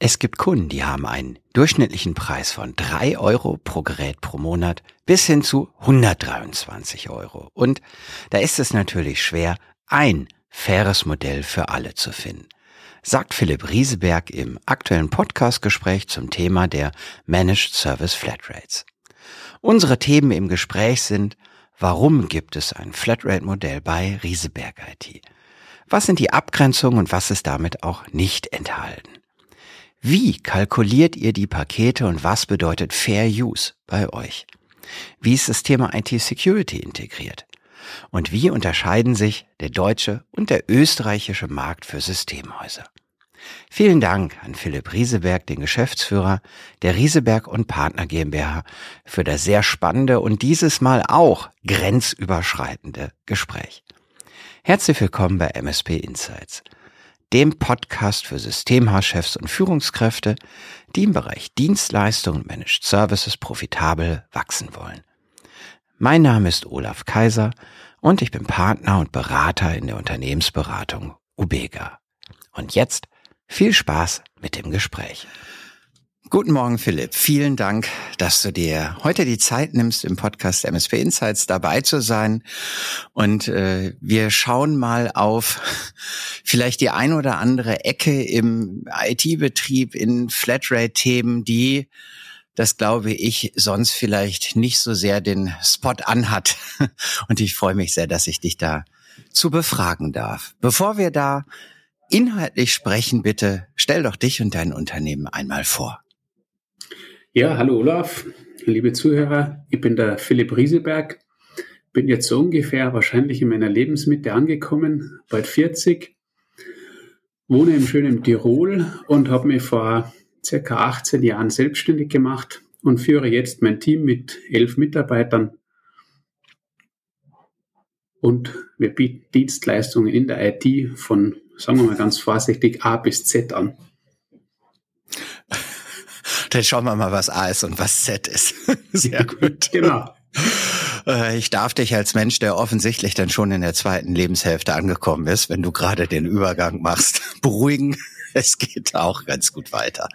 Es gibt Kunden, die haben einen durchschnittlichen Preis von drei Euro pro Gerät pro Monat bis hin zu 123 Euro. Und da ist es natürlich schwer, ein faires Modell für alle zu finden, sagt Philipp Rieseberg im aktuellen Podcastgespräch zum Thema der Managed Service Flatrates. Unsere Themen im Gespräch sind, warum gibt es ein Flatrate-Modell bei Rieseberg IT? Was sind die Abgrenzungen und was ist damit auch nicht enthalten? Wie kalkuliert ihr die Pakete und was bedeutet Fair Use bei euch? Wie ist das Thema IT-Security integriert? Und wie unterscheiden sich der deutsche und der österreichische Markt für Systemhäuser? Vielen Dank an Philipp Rieseberg, den Geschäftsführer der Rieseberg und Partner GmbH, für das sehr spannende und dieses Mal auch grenzüberschreitende Gespräch. Herzlich willkommen bei MSP Insights dem Podcast für Systemhauschefs und Führungskräfte, die im Bereich Dienstleistung und Managed Services profitabel wachsen wollen. Mein Name ist Olaf Kaiser und ich bin Partner und Berater in der Unternehmensberatung Ubega. Und jetzt viel Spaß mit dem Gespräch. Guten Morgen, Philipp. Vielen Dank, dass du dir heute die Zeit nimmst, im Podcast MSP Insights dabei zu sein. Und äh, wir schauen mal auf vielleicht die ein oder andere Ecke im IT-Betrieb, in Flatrate-Themen, die das glaube ich, sonst vielleicht nicht so sehr den Spot anhat. Und ich freue mich sehr, dass ich dich da zu befragen darf. Bevor wir da inhaltlich sprechen, bitte stell doch dich und dein Unternehmen einmal vor. Ja, hallo Olaf, liebe Zuhörer. Ich bin der Philipp Rieseberg. Bin jetzt so ungefähr wahrscheinlich in meiner Lebensmitte angekommen, bald 40. Wohne im schönen Tirol und habe mich vor circa 18 Jahren selbstständig gemacht und führe jetzt mein Team mit elf Mitarbeitern. Und wir bieten Dienstleistungen in der IT von, sagen wir mal ganz vorsichtig, A bis Z an. Dann schauen wir mal, was A ist und was Z ist. Sehr gut. Genau. Äh, ich darf dich als Mensch, der offensichtlich dann schon in der zweiten Lebenshälfte angekommen ist, wenn du gerade den Übergang machst, beruhigen. Es geht auch ganz gut weiter.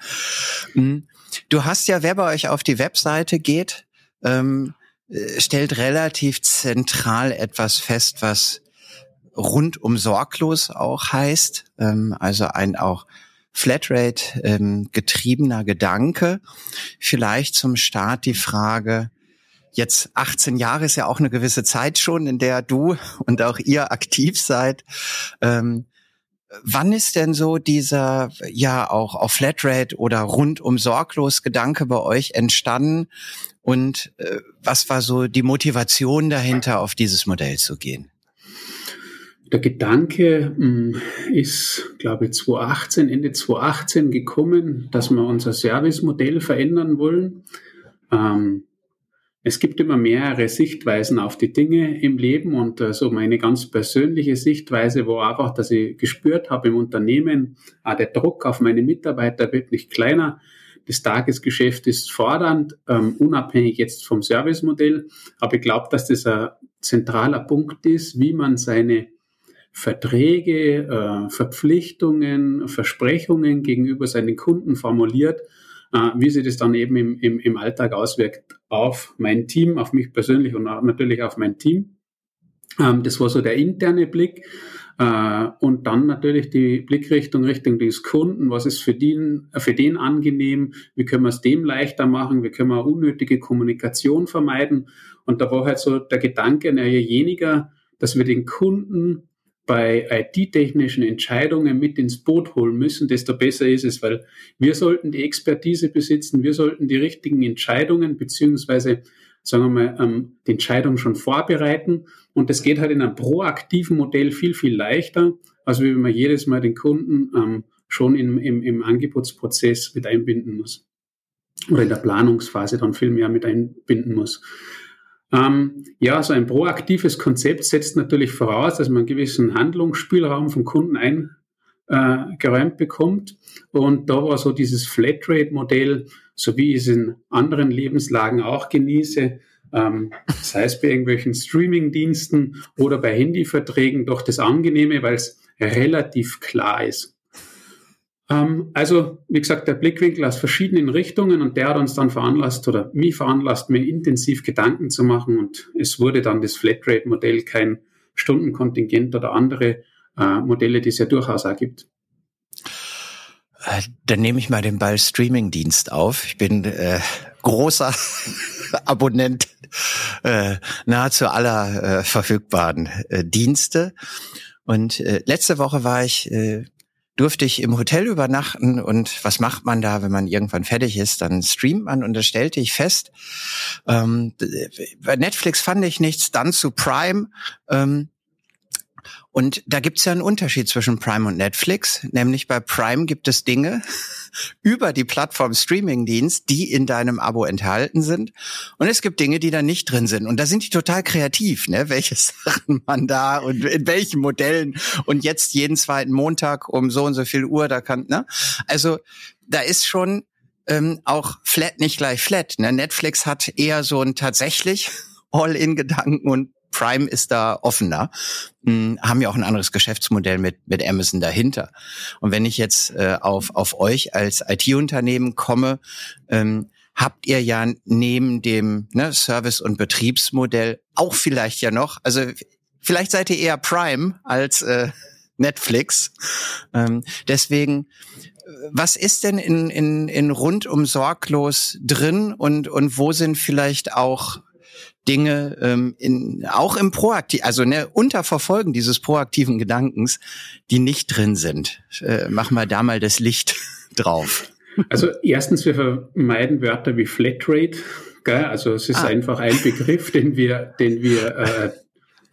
Hm. Du hast ja, wer bei euch auf die Webseite geht, ähm, äh, stellt relativ zentral etwas fest, was rundum sorglos auch heißt. Ähm, also ein auch Flatrate ähm, getriebener Gedanke. Vielleicht zum Start die Frage, jetzt 18 Jahre ist ja auch eine gewisse Zeit schon, in der du und auch ihr aktiv seid. Ähm, wann ist denn so dieser, ja, auch auf Flatrate oder rundum sorglos Gedanke bei euch entstanden? Und äh, was war so die Motivation dahinter, auf dieses Modell zu gehen? Der Gedanke hm, ist, glaube ich, 2018, Ende 2018 gekommen, dass wir unser Servicemodell verändern wollen. Ähm, es gibt immer mehrere Sichtweisen auf die Dinge im Leben und äh, so meine ganz persönliche Sichtweise war einfach, dass ich gespürt habe im Unternehmen, ah, der Druck auf meine Mitarbeiter wird nicht kleiner. Das Tagesgeschäft ist fordernd, ähm, unabhängig jetzt vom Servicemodell. Aber ich glaube, dass das ein zentraler Punkt ist, wie man seine Verträge, äh, Verpflichtungen, Versprechungen gegenüber seinen Kunden formuliert, wie sich das dann eben im, im, im Alltag auswirkt auf mein Team, auf mich persönlich und natürlich auf mein Team. Ähm, das war so der interne Blick. Äh, und dann natürlich die Blickrichtung Richtung des Kunden. Was ist für den, für den angenehm? Wie können wir es dem leichter machen? Wie können wir unnötige Kommunikation vermeiden? Und da war halt so der Gedanke, naja, jeniger, dass wir den Kunden bei IT-technischen Entscheidungen mit ins Boot holen müssen, desto besser ist es, weil wir sollten die Expertise besitzen, wir sollten die richtigen Entscheidungen beziehungsweise sagen wir mal, ähm, die Entscheidung schon vorbereiten. Und das geht halt in einem proaktiven Modell viel, viel leichter, als wenn man jedes Mal den Kunden ähm, schon im, im, im Angebotsprozess mit einbinden muss. Oder in der Planungsphase dann viel mehr mit einbinden muss. Ähm, ja, so ein proaktives Konzept setzt natürlich voraus, dass man einen gewissen Handlungsspielraum vom Kunden eingeräumt äh, bekommt. Und da war so dieses Flatrate-Modell, so wie ich es in anderen Lebenslagen auch genieße, ähm, sei es bei irgendwelchen Streaming-Diensten oder bei Handyverträgen, doch das Angenehme, weil es relativ klar ist. Ähm, also, wie gesagt, der Blickwinkel aus verschiedenen Richtungen und der hat uns dann veranlasst oder mich veranlasst, mir intensiv Gedanken zu machen und es wurde dann das Flatrate-Modell kein Stundenkontingent oder andere äh, Modelle, die es ja durchaus auch gibt. Äh, dann nehme ich mal den Ball Streaming-Dienst auf. Ich bin äh, großer Abonnent äh, nahezu aller äh, verfügbaren äh, Dienste. Und letzte Woche war ich durfte ich im Hotel übernachten und was macht man da, wenn man irgendwann fertig ist? Dann streamt man und da stellte ich fest, ähm, bei Netflix fand ich nichts, dann zu Prime. Ähm, und da gibt's ja einen Unterschied zwischen Prime und Netflix, nämlich bei Prime gibt es Dinge über die Plattform Streamingdienst, die in deinem Abo enthalten sind. Und es gibt Dinge, die da nicht drin sind. Und da sind die total kreativ, ne? welche Sachen man da und in welchen Modellen und jetzt jeden zweiten Montag um so und so viel Uhr da kann. Ne? Also da ist schon ähm, auch flat nicht gleich flat. Ne? Netflix hat eher so ein tatsächlich All-in-Gedanken und Prime ist da offener, hm, haben ja auch ein anderes Geschäftsmodell mit, mit Amazon dahinter. Und wenn ich jetzt äh, auf, auf euch als IT-Unternehmen komme, ähm, habt ihr ja neben dem ne, Service- und Betriebsmodell auch vielleicht ja noch, also vielleicht seid ihr eher Prime als äh, Netflix. Ähm, deswegen, was ist denn in, in, in rundum sorglos drin und, und wo sind vielleicht auch Dinge ähm, in, auch im Proaktiv, also ne, unter Verfolgen dieses proaktiven Gedankens, die nicht drin sind. Äh, mach mal da mal das Licht drauf. Also erstens, wir vermeiden Wörter wie Flatrate. Gell? Also es ist ah. einfach ein Begriff, den wir, den wir äh,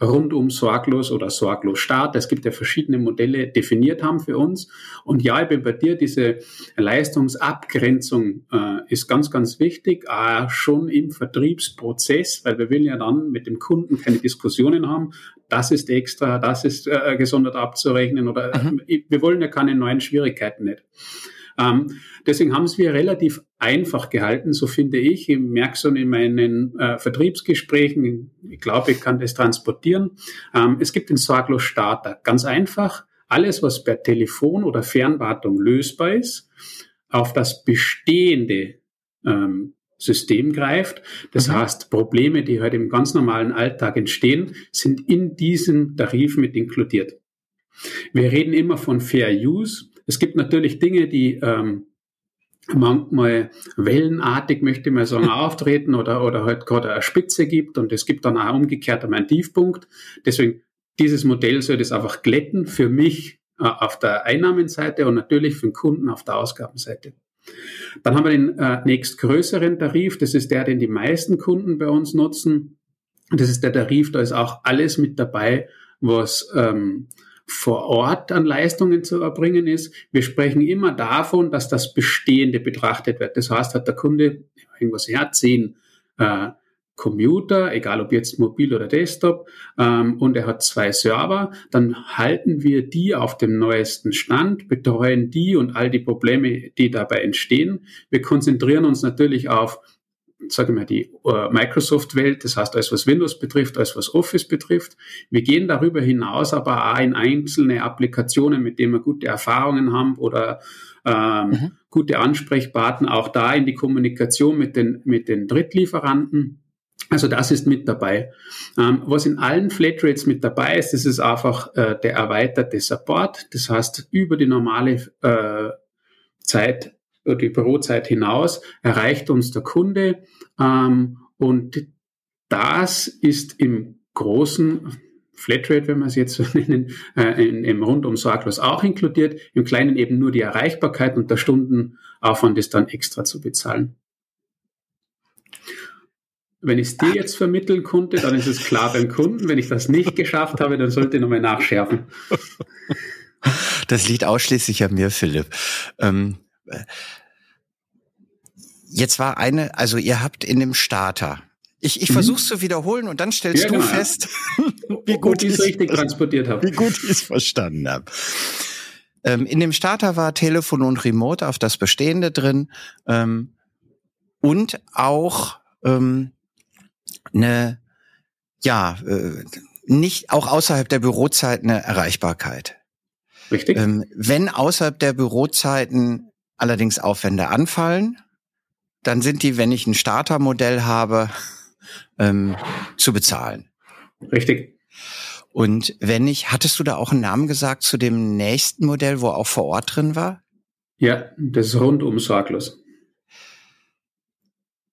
rundum sorglos oder sorglos Start. Es gibt ja verschiedene Modelle definiert haben für uns. Und ja, ich bin bei dir, diese Leistungsabgrenzung äh, ist ganz, ganz wichtig, äh, schon im Vertriebsprozess, weil wir will ja dann mit dem Kunden keine Diskussionen haben. Das ist extra, das ist äh, gesondert abzurechnen oder mhm. wir wollen ja keine neuen Schwierigkeiten nicht. Ähm, deswegen haben wir relativ einfach gehalten, so finde ich. Ich merke schon in meinen äh, Vertriebsgesprächen, ich glaube, ich kann das transportieren. Ähm, es gibt den Sorglos Starter. Ganz einfach, alles, was per Telefon oder Fernwartung lösbar ist, auf das bestehende ähm, System greift. Das mhm. heißt, Probleme, die heute im ganz normalen Alltag entstehen, sind in diesem Tarif mit inkludiert. Wir reden immer von Fair Use. Es gibt natürlich Dinge, die ähm, manchmal wellenartig, möchte mal sagen, auftreten oder, oder halt gerade eine Spitze gibt und es gibt dann auch umgekehrt einmal einen Tiefpunkt. Deswegen, dieses Modell soll das einfach glätten für mich äh, auf der Einnahmenseite und natürlich für den Kunden auf der Ausgabenseite. Dann haben wir den äh, nächstgrößeren Tarif, das ist der, den die meisten Kunden bei uns nutzen. Das ist der Tarif, da ist auch alles mit dabei, was ähm, vor Ort an Leistungen zu erbringen ist. Wir sprechen immer davon, dass das Bestehende betrachtet wird. Das heißt, hat der Kunde irgendwas her, zehn äh, Computer, egal ob jetzt mobil oder Desktop, ähm, und er hat zwei Server, dann halten wir die auf dem neuesten Stand, betreuen die und all die Probleme, die dabei entstehen. Wir konzentrieren uns natürlich auf sage ich mal, die uh, Microsoft-Welt, das heißt alles, was Windows betrifft, alles, was Office betrifft. Wir gehen darüber hinaus aber auch in einzelne Applikationen, mit denen wir gute Erfahrungen haben oder ähm, mhm. gute Ansprechpartner, auch da in die Kommunikation mit den, mit den Drittlieferanten. Also das ist mit dabei. Ähm, was in allen Flatrates mit dabei ist, das ist einfach äh, der erweiterte Support. Das heißt, über die normale äh, Zeit die Bürozeit hinaus erreicht uns der Kunde ähm, und das ist im großen Flatrate, wenn wir es jetzt so nennen, äh, in, im rundum sorglos auch inkludiert, im kleinen eben nur die Erreichbarkeit und der Stundenaufwand ist dann extra zu bezahlen. Wenn ich es dir jetzt vermitteln konnte, dann ist es klar beim Kunden. Wenn ich das nicht geschafft habe, dann sollte ich nochmal nachschärfen. Das liegt ausschließlich an mir, Philipp. Ähm, jetzt war eine, also ihr habt in dem Starter. Ich, ich mhm. versuche zu wiederholen und dann stellst ja, du genau. fest, wie gut ich es richtig transportiert habe. Wie gut ich es verstanden habe. Ähm, in dem Starter war Telefon und Remote auf das Bestehende drin ähm, und auch ähm, eine, ja, äh, nicht auch außerhalb der Bürozeit eine Erreichbarkeit. Richtig. Ähm, wenn außerhalb der Bürozeiten allerdings Aufwände anfallen, dann sind die, wenn ich ein Startermodell habe, ähm, zu bezahlen. Richtig. Und wenn ich, hattest du da auch einen Namen gesagt zu dem nächsten Modell, wo auch vor Ort drin war? Ja, das ist rundum sorglos.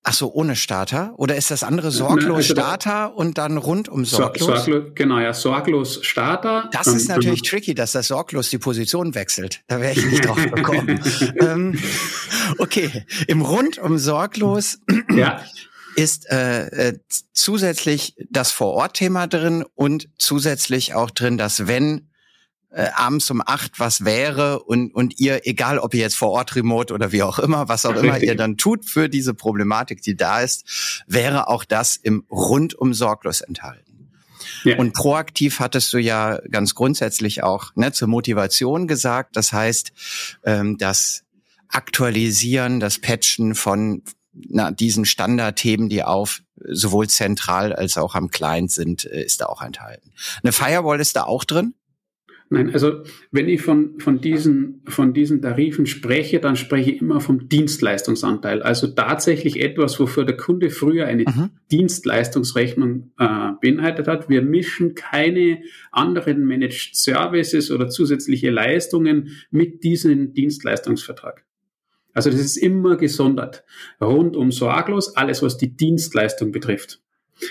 Ach so, ohne Starter? Oder ist das andere sorglos also Starter und dann rundum sorglos? sorglos? Genau, ja, sorglos Starter. Das ist natürlich tricky, dass das sorglos die Position wechselt. Da wäre ich nicht drauf gekommen. ähm, okay, im rundum sorglos ja. ist äh, äh, zusätzlich das Vor-Ort-Thema drin und zusätzlich auch drin, dass wenn äh, abends um acht was wäre und, und ihr, egal ob ihr jetzt vor Ort remote oder wie auch immer, was auch Richtig. immer ihr dann tut für diese Problematik, die da ist, wäre auch das im rundum sorglos enthalten. Ja. Und proaktiv hattest du ja ganz grundsätzlich auch ne, zur Motivation gesagt. Das heißt, ähm, das Aktualisieren, das Patchen von na, diesen Standardthemen, die auf sowohl zentral als auch am Client sind, äh, ist da auch enthalten. Eine Firewall ist da auch drin? Nein, also wenn ich von, von, diesen, von diesen Tarifen spreche, dann spreche ich immer vom Dienstleistungsanteil. Also tatsächlich etwas, wofür der Kunde früher eine mhm. Dienstleistungsrechnung äh, beinhaltet hat. Wir mischen keine anderen Managed Services oder zusätzliche Leistungen mit diesem Dienstleistungsvertrag. Also das ist immer gesondert. Rundum sorglos, alles was die Dienstleistung betrifft.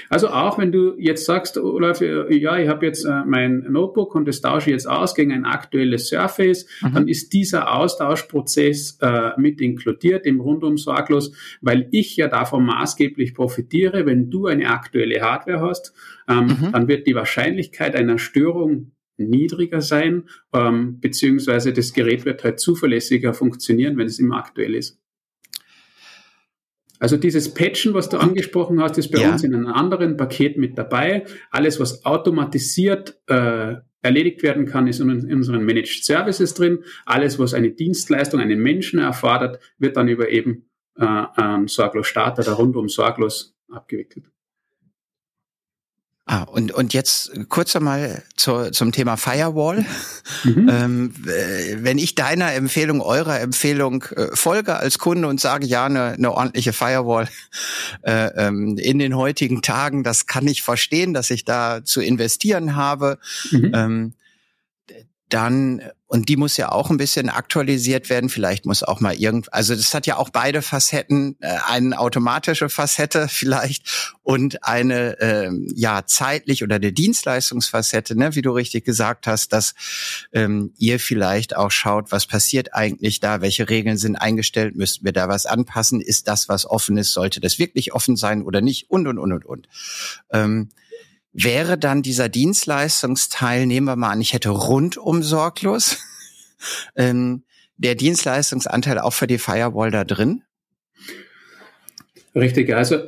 Also auch wenn du jetzt sagst, Olaf, ja, ich habe jetzt äh, mein Notebook und das tausche ich jetzt aus gegen ein aktuelles Surface, mhm. dann ist dieser Austauschprozess äh, mit inkludiert im Rundum sorglos, weil ich ja davon maßgeblich profitiere, wenn du eine aktuelle Hardware hast, ähm, mhm. dann wird die Wahrscheinlichkeit einer Störung niedriger sein, ähm, beziehungsweise das Gerät wird halt zuverlässiger funktionieren, wenn es immer aktuell ist. Also dieses Patchen, was du angesprochen hast, ist bei ja. uns in einem anderen Paket mit dabei. Alles, was automatisiert äh, erledigt werden kann, ist in, in unseren Managed Services drin. Alles, was eine Dienstleistung, einen Menschen erfordert, wird dann über eben äh, ähm, Sorglos Starter, der rundum sorglos abgewickelt. Ah, und, und jetzt kurz einmal zur, zum Thema Firewall. Mhm. Ähm, wenn ich deiner Empfehlung, eurer Empfehlung äh, folge als Kunde und sage, ja, eine, eine ordentliche Firewall äh, ähm, in den heutigen Tagen, das kann ich verstehen, dass ich da zu investieren habe. Mhm. Ähm, dann, und die muss ja auch ein bisschen aktualisiert werden, vielleicht muss auch mal irgend, also das hat ja auch beide Facetten, äh, eine automatische Facette vielleicht und eine äh, ja zeitlich oder eine Dienstleistungsfacette, ne, wie du richtig gesagt hast, dass ähm, ihr vielleicht auch schaut, was passiert eigentlich da, welche Regeln sind eingestellt, müssten wir da was anpassen, ist das, was offen ist, sollte das wirklich offen sein oder nicht und und und und und. Ähm, wäre dann dieser Dienstleistungsteil, nehmen wir mal an, ich hätte rundum sorglos, ähm, der Dienstleistungsanteil auch für die Firewall da drin? Richtig, also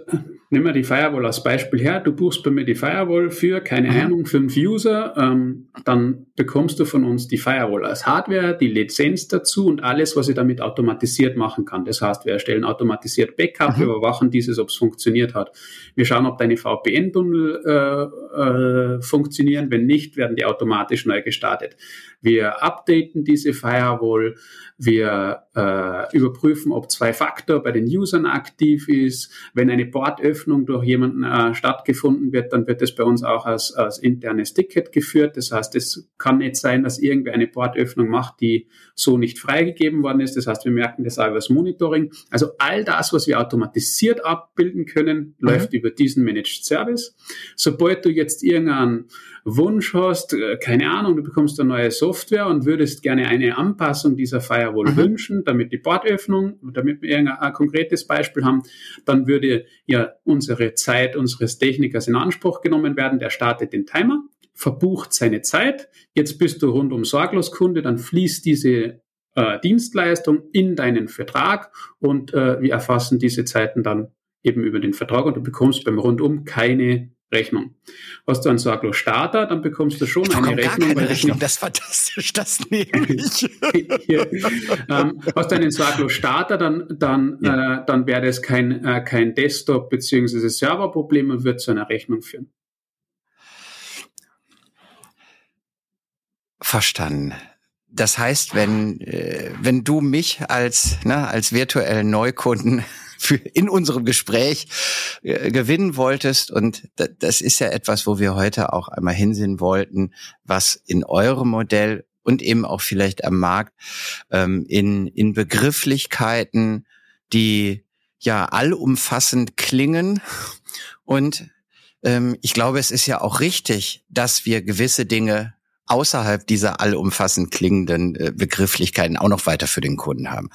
nehmen wir die Firewall als Beispiel her. Du buchst bei mir die Firewall für, keine mhm. Ahnung, fünf User. Ähm, dann bekommst du von uns die Firewall als Hardware, die Lizenz dazu und alles, was ich damit automatisiert machen kann. Das heißt, wir erstellen automatisiert Backup, mhm. überwachen dieses, ob es funktioniert hat. Wir schauen, ob deine VPN-Tunnel äh, äh, funktionieren. Wenn nicht, werden die automatisch neu gestartet. Wir updaten diese Firewall. Wir äh, überprüfen, ob Zwei-Faktor bei den Usern aktiv ist. Wenn eine Bordöffnung durch jemanden äh, stattgefunden wird, dann wird es bei uns auch als, als internes Ticket geführt. Das heißt, es kann nicht sein, dass irgendwer eine Bordöffnung macht, die so nicht freigegeben worden ist. Das heißt, wir merken das auch über das Monitoring. Also all das, was wir automatisiert abbilden können, mhm. läuft über diesen Managed Service. Sobald du jetzt irgendeinen Wunsch hast, äh, keine Ahnung, du bekommst eine neue Software und würdest gerne eine Anpassung dieser Firewall mhm. wünschen, damit die Bordöffnung, damit wir ein konkretes Beispiel haben, dann würde ja unsere Zeit unseres Technikers in Anspruch genommen werden. Der startet den Timer, verbucht seine Zeit. Jetzt bist du rundum sorglos Kunde, dann fließt diese äh, Dienstleistung in deinen Vertrag und äh, wir erfassen diese Zeiten dann eben über den Vertrag und du bekommst beim Rundum keine Rechnung. Hast du einen Sorglos Starter, dann bekommst du schon ich eine Rechnung. Keine Rechnung. Das ist fantastisch, das nehme ich. ähm, hast du einen Sorglos Starter, dann, dann, ja. äh, dann wäre das kein, äh, kein Desktop- bzw. Serverproblem und wird zu einer Rechnung führen. Verstanden. das heißt, wenn, äh, wenn du mich als, ne, als virtuellen Neukunden für in unserem Gespräch äh, gewinnen wolltest. Und das ist ja etwas, wo wir heute auch einmal hinsehen wollten, was in eurem Modell und eben auch vielleicht am Markt ähm, in, in Begrifflichkeiten, die ja allumfassend klingen. Und ähm, ich glaube, es ist ja auch richtig, dass wir gewisse Dinge außerhalb dieser allumfassend klingenden äh, Begrifflichkeiten auch noch weiter für den Kunden haben.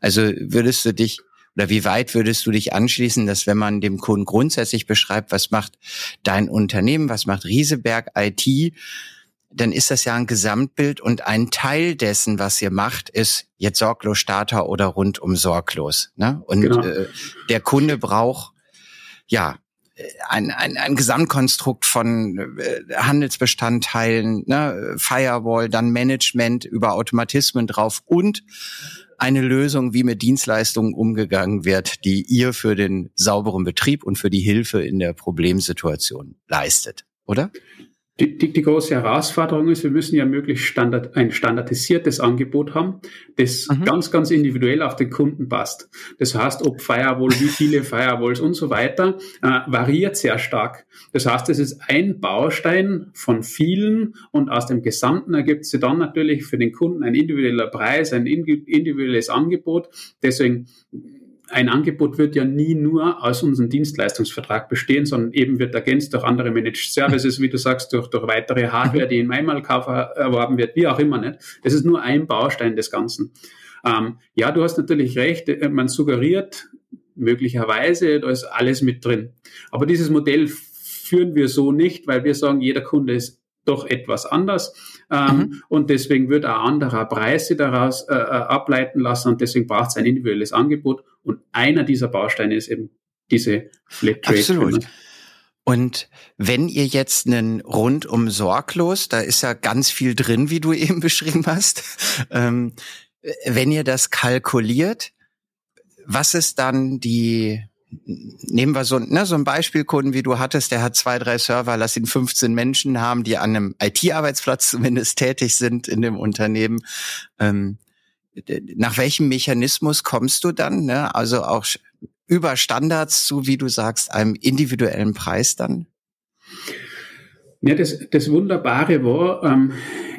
Also würdest du dich oder wie weit würdest du dich anschließen, dass wenn man dem Kunden grundsätzlich beschreibt, was macht dein Unternehmen, was macht Rieseberg IT, dann ist das ja ein Gesamtbild und ein Teil dessen, was ihr macht, ist jetzt sorglos Starter oder rundum sorglos. Ne? Und genau. äh, der Kunde braucht ja ein, ein, ein Gesamtkonstrukt von äh, Handelsbestandteilen, ne, Firewall, dann Management über Automatismen drauf und eine Lösung, wie mit Dienstleistungen umgegangen wird, die ihr für den sauberen Betrieb und für die Hilfe in der Problemsituation leistet, oder? Die, die, die große Herausforderung ist, wir müssen ja möglichst standard, ein standardisiertes Angebot haben, das mhm. ganz, ganz individuell auf den Kunden passt. Das heißt, ob Firewall, wie viele Firewalls und so weiter, äh, variiert sehr stark. Das heißt, es ist ein Baustein von vielen und aus dem Gesamten ergibt sich dann natürlich für den Kunden ein individueller Preis, ein individuelles Angebot. Deswegen ein Angebot wird ja nie nur aus unserem Dienstleistungsvertrag bestehen, sondern eben wird ergänzt durch andere Managed Services, wie du sagst, durch, durch weitere Hardware, die im Einmalkauf erworben wird, wie auch immer nicht. Das ist nur ein Baustein des Ganzen. Ähm, ja, du hast natürlich recht, äh, man suggeriert möglicherweise, da ist alles mit drin. Aber dieses Modell führen wir so nicht, weil wir sagen, jeder Kunde ist doch etwas anders. Ähm, mhm. Und deswegen wird ein anderer Preise daraus äh, äh, ableiten lassen und deswegen braucht es ein individuelles Angebot. Und einer dieser Bausteine ist eben diese Flatrate. Absolut. Und wenn ihr jetzt einen rundum sorglos, da ist ja ganz viel drin, wie du eben beschrieben hast, ähm, wenn ihr das kalkuliert, was ist dann die nehmen wir so, ne, so ein Beispielkunden, wie du hattest, der hat zwei, drei Server, lass ihn 15 Menschen haben, die an einem IT-Arbeitsplatz zumindest tätig sind in dem Unternehmen. Ähm, nach welchem Mechanismus kommst du dann? Ne? Also auch über Standards zu, wie du sagst, einem individuellen Preis dann? Ja, das, das Wunderbare war, ähm,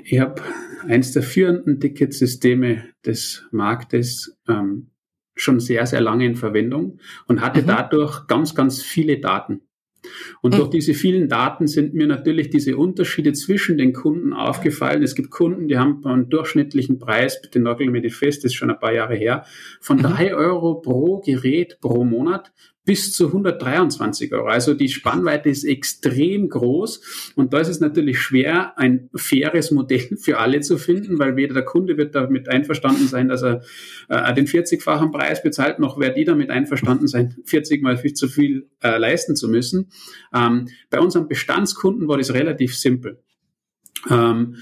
ich habe eins der führenden Ticketsysteme des Marktes ähm, schon sehr, sehr lange in Verwendung und hatte mhm. dadurch ganz, ganz viele Daten. Und mhm. durch diese vielen Daten sind mir natürlich diese Unterschiede zwischen den Kunden aufgefallen. Es gibt Kunden, die haben einen durchschnittlichen Preis, bitte nagel mir die fest, das ist schon ein paar Jahre her, von mhm. drei Euro pro Gerät pro Monat bis zu 123 Euro. Also die Spannweite ist extrem groß und da ist es natürlich schwer, ein faires Modell für alle zu finden, weil weder der Kunde wird damit einverstanden sein, dass er äh, den 40-fachen Preis bezahlt, noch wer die damit einverstanden sein, 40 mal viel zu viel äh, leisten zu müssen. Ähm, bei unseren Bestandskunden war das relativ simpel. Ähm,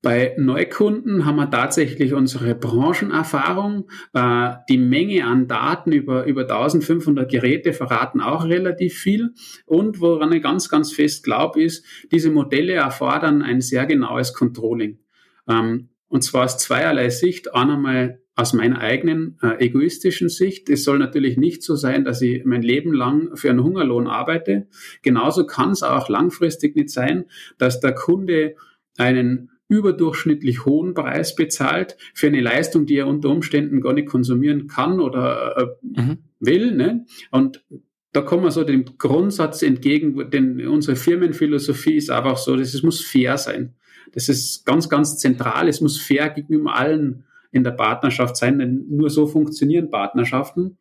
bei Neukunden haben wir tatsächlich unsere Branchenerfahrung. Äh, die Menge an Daten über, über 1500 Geräte verraten auch relativ viel. Und woran ich ganz, ganz fest glaube, ist, diese Modelle erfordern ein sehr genaues Controlling. Ähm, und zwar aus zweierlei Sicht. Einmal aus meiner eigenen äh, egoistischen Sicht. Es soll natürlich nicht so sein, dass ich mein Leben lang für einen Hungerlohn arbeite. Genauso kann es auch langfristig nicht sein, dass der Kunde einen überdurchschnittlich hohen Preis bezahlt für eine Leistung, die er unter Umständen gar nicht konsumieren kann oder äh, mhm. will. Ne? Und da kommen wir so dem Grundsatz entgegen, denn unsere Firmenphilosophie ist einfach so, dass es muss fair sein. Das ist ganz, ganz zentral. Es muss fair gegenüber allen in der Partnerschaft sein, denn nur so funktionieren Partnerschaften.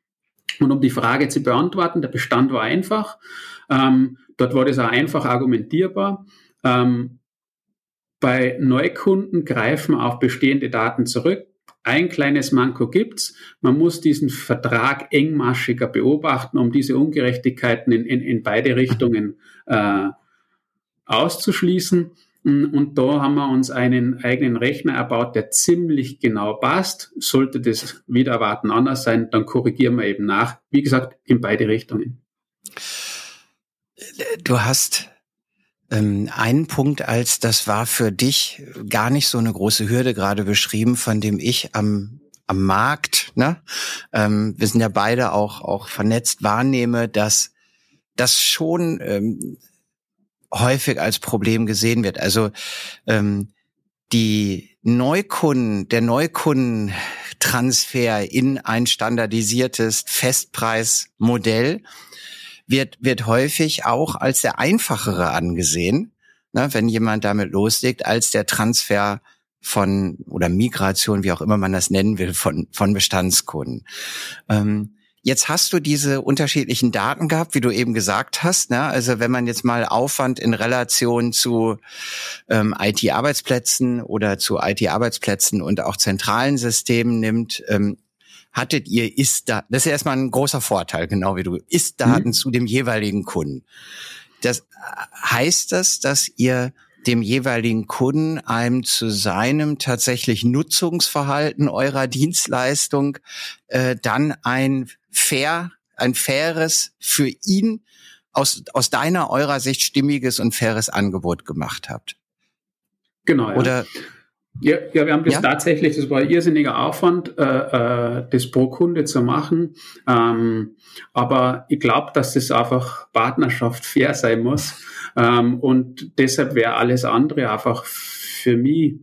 Und um die Frage zu beantworten, der Bestand war einfach. Ähm, dort war das auch einfach argumentierbar. Ähm, bei Neukunden greifen auf bestehende Daten zurück. Ein kleines Manko gibt's. Man muss diesen Vertrag engmaschiger beobachten, um diese Ungerechtigkeiten in, in, in beide Richtungen äh, auszuschließen. Und da haben wir uns einen eigenen Rechner erbaut, der ziemlich genau passt. Sollte das wieder anders sein, dann korrigieren wir eben nach. Wie gesagt, in beide Richtungen. Du hast ähm, einen Punkt als, das war für dich gar nicht so eine große Hürde gerade beschrieben, von dem ich am am Markt, ne? Ähm, wir sind ja beide auch auch vernetzt, wahrnehme, dass das schon ähm, häufig als Problem gesehen wird. Also ähm, die Neukunden, der Neukundentransfer in ein standardisiertes Festpreismodell wird, wird häufig auch als der einfachere angesehen, ne, wenn jemand damit loslegt, als der Transfer von oder Migration, wie auch immer man das nennen will, von, von Bestandskunden. Ähm, Jetzt hast du diese unterschiedlichen Daten gehabt, wie du eben gesagt hast. Ne? Also wenn man jetzt mal Aufwand in Relation zu ähm, IT-Arbeitsplätzen oder zu IT-Arbeitsplätzen und auch zentralen Systemen nimmt, ähm, hattet ihr Ist-Daten. Das ist erstmal ein großer Vorteil, genau wie du. Ist-Daten mhm. zu dem jeweiligen Kunden. Das heißt das, dass ihr dem jeweiligen Kunden einem zu seinem tatsächlich Nutzungsverhalten eurer Dienstleistung äh, dann ein fair, ein faires für ihn aus, aus deiner, eurer Sicht stimmiges und faires Angebot gemacht habt. Genau. Ja. Oder ja, ja, wir haben das ja? tatsächlich, das war ein irrsinniger Aufwand, äh, äh, das pro Kunde zu machen. Ähm, aber ich glaube, dass das einfach Partnerschaft fair sein muss. Ähm, und deshalb wäre alles andere einfach für mich,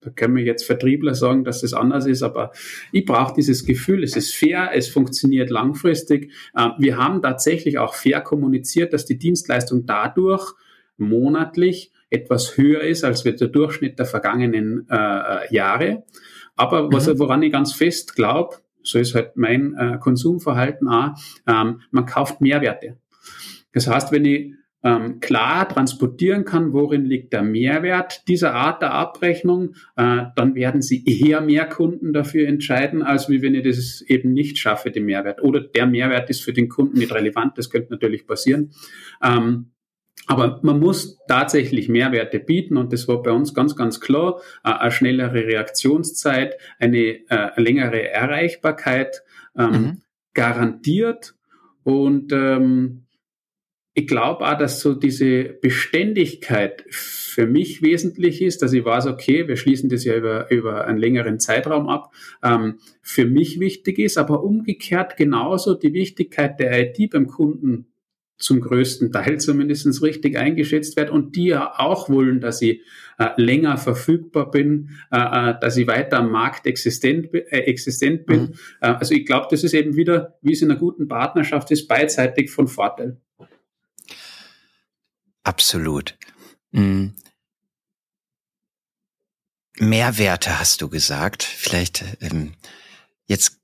da können wir jetzt Vertriebler sagen, dass das anders ist, aber ich brauche dieses Gefühl, es ist fair, es funktioniert langfristig. Ähm, wir haben tatsächlich auch fair kommuniziert, dass die Dienstleistung dadurch monatlich etwas höher ist als der Durchschnitt der vergangenen äh, Jahre. Aber was, mhm. woran ich ganz fest glaube, so ist halt mein äh, Konsumverhalten auch, ähm, man kauft Mehrwerte. Das heißt, wenn ich ähm, klar transportieren kann, worin liegt der Mehrwert dieser Art der Abrechnung, äh, dann werden Sie eher mehr Kunden dafür entscheiden, als wie wenn ich das eben nicht schaffe, den Mehrwert. Oder der Mehrwert ist für den Kunden nicht relevant, das könnte natürlich passieren. Ähm, aber man muss tatsächlich Mehrwerte bieten und das war bei uns ganz, ganz klar. Äh, eine schnellere Reaktionszeit, eine äh, längere Erreichbarkeit ähm, mhm. garantiert. Und ähm, ich glaube auch, dass so diese Beständigkeit für mich wesentlich ist, dass ich weiß, okay, wir schließen das ja über, über einen längeren Zeitraum ab, ähm, für mich wichtig ist, aber umgekehrt genauso die Wichtigkeit der IT beim Kunden zum größten Teil zumindest richtig eingeschätzt wird und die ja auch wollen, dass ich äh, länger verfügbar bin, äh, äh dass ich weiter am Markt existent, äh, existent bin. Mhm. Äh, also ich glaube, das ist eben wieder, wie es in einer guten Partnerschaft ist, beidseitig von Vorteil. Absolut. Mhm. Mehrwerte hast du gesagt. Vielleicht ähm, jetzt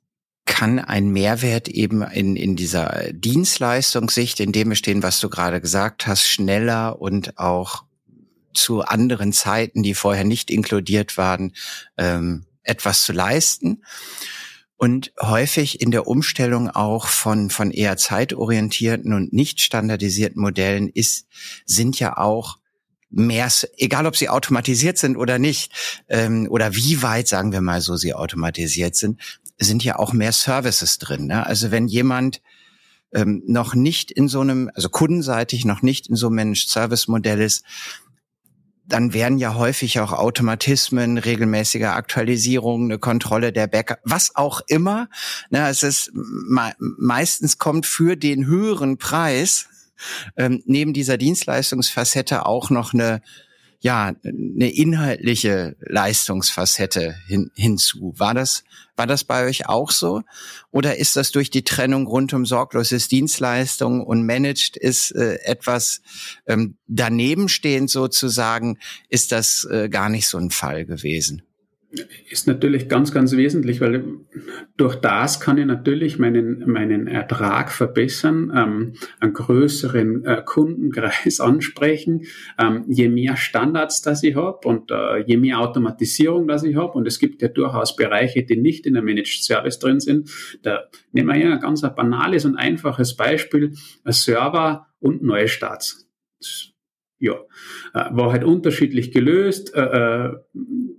kann ein Mehrwert eben in, in dieser Dienstleistungssicht, in dem bestehen, was du gerade gesagt hast, schneller und auch zu anderen Zeiten, die vorher nicht inkludiert waren, ähm, etwas zu leisten. Und häufig in der Umstellung auch von, von eher zeitorientierten und nicht standardisierten Modellen ist, sind ja auch mehr, egal ob sie automatisiert sind oder nicht, ähm, oder wie weit, sagen wir mal so, sie automatisiert sind, sind ja auch mehr Services drin. Ne? Also wenn jemand ähm, noch nicht in so einem, also kundenseitig noch nicht in so einem Managed Service Modell ist, dann werden ja häufig auch Automatismen, regelmäßige Aktualisierungen, eine Kontrolle der Backup, was auch immer. Ne, es ist meistens kommt für den höheren Preis ähm, neben dieser Dienstleistungsfacette auch noch eine ja eine inhaltliche Leistungsfacette hin, hinzu. War das war das bei euch auch so oder ist das durch die Trennung rund um sorgloses Dienstleistungen und managed ist äh, etwas ähm, daneben stehend sozusagen ist das äh, gar nicht so ein Fall gewesen? Ist natürlich ganz, ganz wesentlich, weil durch das kann ich natürlich meinen, meinen Ertrag verbessern, ähm, einen größeren äh, Kundenkreis ansprechen. Ähm, je mehr Standards, das ich habe und äh, je mehr Automatisierung, das ich habe, und es gibt ja durchaus Bereiche, die nicht in der Managed Service drin sind, da nehmen wir hier ein ganz banales und einfaches Beispiel, ein Server und Neustarts ja, äh, war halt unterschiedlich gelöst. Äh, äh,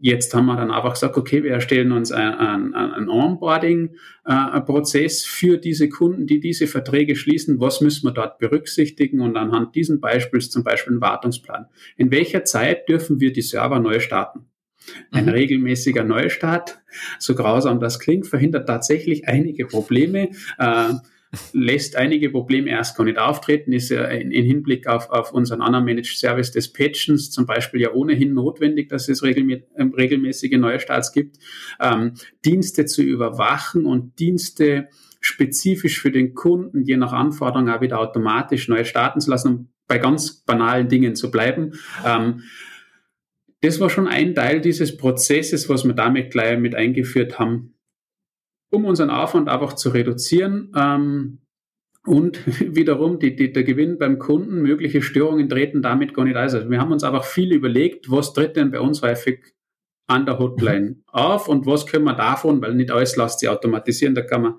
jetzt haben wir dann einfach gesagt, okay, wir erstellen uns einen ein Onboarding-Prozess für diese Kunden, die diese Verträge schließen. Was müssen wir dort berücksichtigen? Und anhand diesen Beispiels zum Beispiel ein Wartungsplan. In welcher Zeit dürfen wir die Server neu starten? Ein mhm. regelmäßiger Neustart, so grausam das klingt, verhindert tatsächlich einige Probleme. Äh, lässt einige Probleme erst gar nicht auftreten, ist ja in, in Hinblick auf, auf unseren anderen Managed Service des Patchens zum Beispiel ja ohnehin notwendig, dass es ähm, regelmäßige Neustarts gibt, ähm, Dienste zu überwachen und Dienste spezifisch für den Kunden, je nach Anforderung auch wieder automatisch neu starten zu lassen, um bei ganz banalen Dingen zu bleiben. Ähm, das war schon ein Teil dieses Prozesses, was wir damit gleich mit eingeführt haben, um unseren Aufwand einfach zu reduzieren. Ähm, und wiederum die, die, der Gewinn beim Kunden, mögliche Störungen treten damit gar nicht aus. Also wir haben uns einfach viel überlegt, was tritt denn bei uns häufig an der Hotline mhm. auf und was können wir davon, weil nicht alles lässt sich automatisieren, da kann man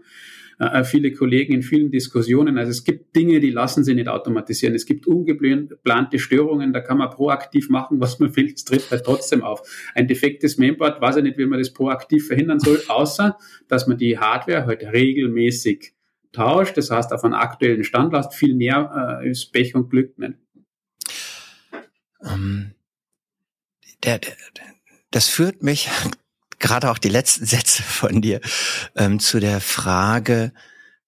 äh, viele Kollegen in vielen Diskussionen. Also es gibt Dinge, die lassen sich nicht automatisieren. Es gibt ungeplante Störungen, da kann man proaktiv machen, was man will, es tritt halt trotzdem auf. Ein defektes Mainboard, weiß ich nicht, wie man das proaktiv verhindern soll, außer, dass man die Hardware halt regelmäßig tauscht. Das heißt, auf einen aktuellen Stand lasst, viel mehr äh, ist Pech und Glück nicht. Um, ähm, der, der, das führt mich gerade auch die letzten Sätze von dir ähm, zu der Frage,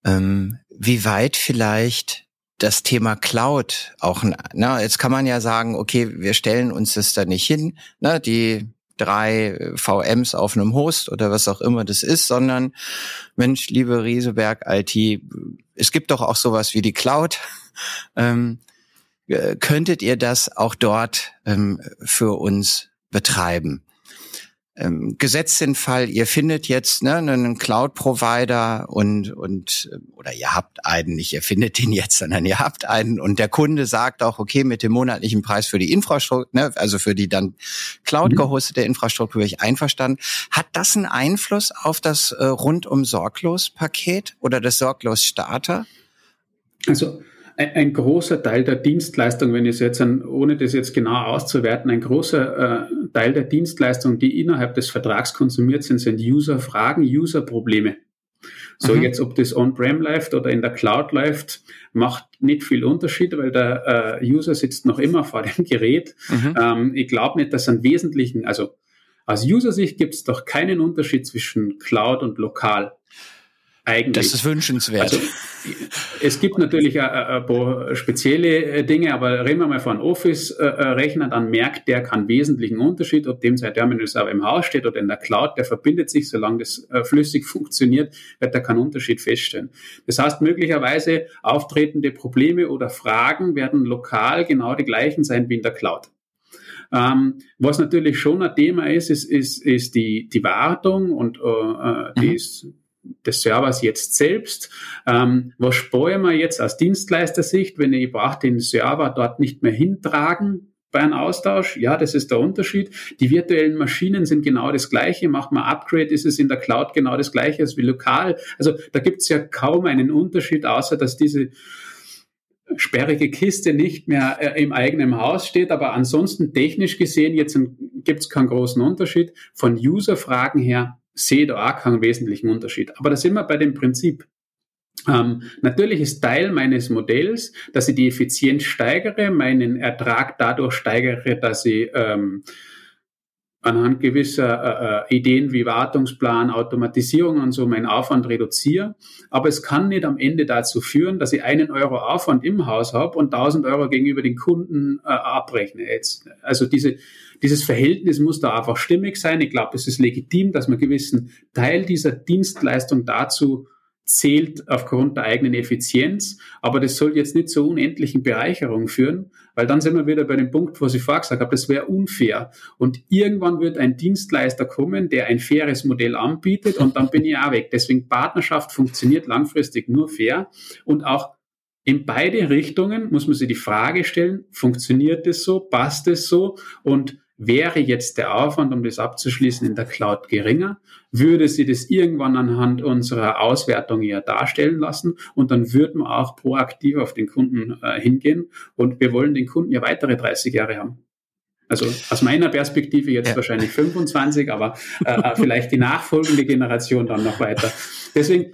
ähm, wie weit vielleicht das Thema Cloud auch, na, jetzt kann man ja sagen, okay, wir stellen uns das da nicht hin, ne, die drei VMs auf einem Host oder was auch immer das ist, sondern Mensch, liebe Rieseberg IT, es gibt doch auch sowas wie die Cloud. Ähm, äh, könntet ihr das auch dort ähm, für uns betreiben? Ähm, gesetzt den Fall, ihr findet jetzt ne, einen Cloud-Provider und, und oder ihr habt einen, nicht ihr findet den jetzt, sondern ihr habt einen und der Kunde sagt auch, okay, mit dem monatlichen Preis für die Infrastruktur, ne, also für die dann Cloud mhm. gehostete Infrastruktur bin ich einverstanden. Hat das einen Einfluss auf das äh, rundum sorglos Paket oder das sorglos Starter? Also ein, ein, großer Teil der Dienstleistung, wenn ich es jetzt, an, ohne das jetzt genau auszuwerten, ein großer äh, Teil der Dienstleistung, die innerhalb des Vertrags konsumiert sind, sind User-Fragen, User-Probleme. So mhm. jetzt, ob das on-prem läuft oder in der Cloud läuft, macht nicht viel Unterschied, weil der äh, User sitzt noch immer vor dem Gerät. Mhm. Ähm, ich glaube nicht, dass ein wesentlichen, also aus User-Sicht gibt es doch keinen Unterschied zwischen Cloud und lokal. Eigentlich. Das ist wünschenswert. Also, es gibt natürlich ein, ein paar spezielle äh, Dinge, aber reden wir mal von Office-Rechner, dann merkt der keinen wesentlichen Unterschied, ob dem sein Terminal-Server im Haus steht oder in der Cloud, der verbindet sich, solange das äh, flüssig funktioniert, wird er keinen Unterschied feststellen. Das heißt, möglicherweise auftretende Probleme oder Fragen werden lokal genau die gleichen sein wie in der Cloud. Ähm, was natürlich schon ein Thema ist, ist, ist, ist die, die Wartung und äh, die mhm. ist des Servers jetzt selbst. Ähm, was sparen wir jetzt aus Dienstleister-Sicht, wenn ich brauche den Server dort nicht mehr hintragen bei einem Austausch? Ja, das ist der Unterschied. Die virtuellen Maschinen sind genau das Gleiche. Macht man Upgrade, ist es in der Cloud genau das Gleiche als wie lokal. Also da gibt es ja kaum einen Unterschied, außer dass diese sperrige Kiste nicht mehr äh, im eigenen Haus steht. Aber ansonsten technisch gesehen, jetzt gibt es keinen großen Unterschied. Von User-Fragen her sehe da auch keinen wesentlichen Unterschied. Aber da sind wir bei dem Prinzip. Ähm, natürlich ist Teil meines Modells, dass ich die Effizienz steigere, meinen Ertrag dadurch steigere, dass ich ähm, anhand gewisser äh, äh, Ideen wie Wartungsplan, Automatisierung und so meinen Aufwand reduziere. Aber es kann nicht am Ende dazu führen, dass ich einen Euro Aufwand im Haus habe und 1000 Euro gegenüber den Kunden äh, abrechne. Jetzt, also diese, dieses Verhältnis muss da einfach stimmig sein. Ich glaube, es ist legitim, dass man gewissen Teil dieser Dienstleistung dazu zählt aufgrund der eigenen Effizienz, aber das soll jetzt nicht zur unendlichen Bereicherung führen, weil dann sind wir wieder bei dem Punkt, was ich vorher gesagt habe, das wäre unfair. Und irgendwann wird ein Dienstleister kommen, der ein faires Modell anbietet und dann bin ich auch weg. Deswegen Partnerschaft funktioniert langfristig nur fair und auch in beide Richtungen muss man sich die Frage stellen, funktioniert es so, passt es so und wäre jetzt der Aufwand, um das abzuschließen, in der Cloud geringer, würde sie das irgendwann anhand unserer Auswertung ja darstellen lassen und dann würden wir auch proaktiv auf den Kunden äh, hingehen und wir wollen den Kunden ja weitere 30 Jahre haben. Also aus meiner Perspektive jetzt ja. wahrscheinlich 25, aber äh, äh, vielleicht die nachfolgende Generation dann noch weiter. Deswegen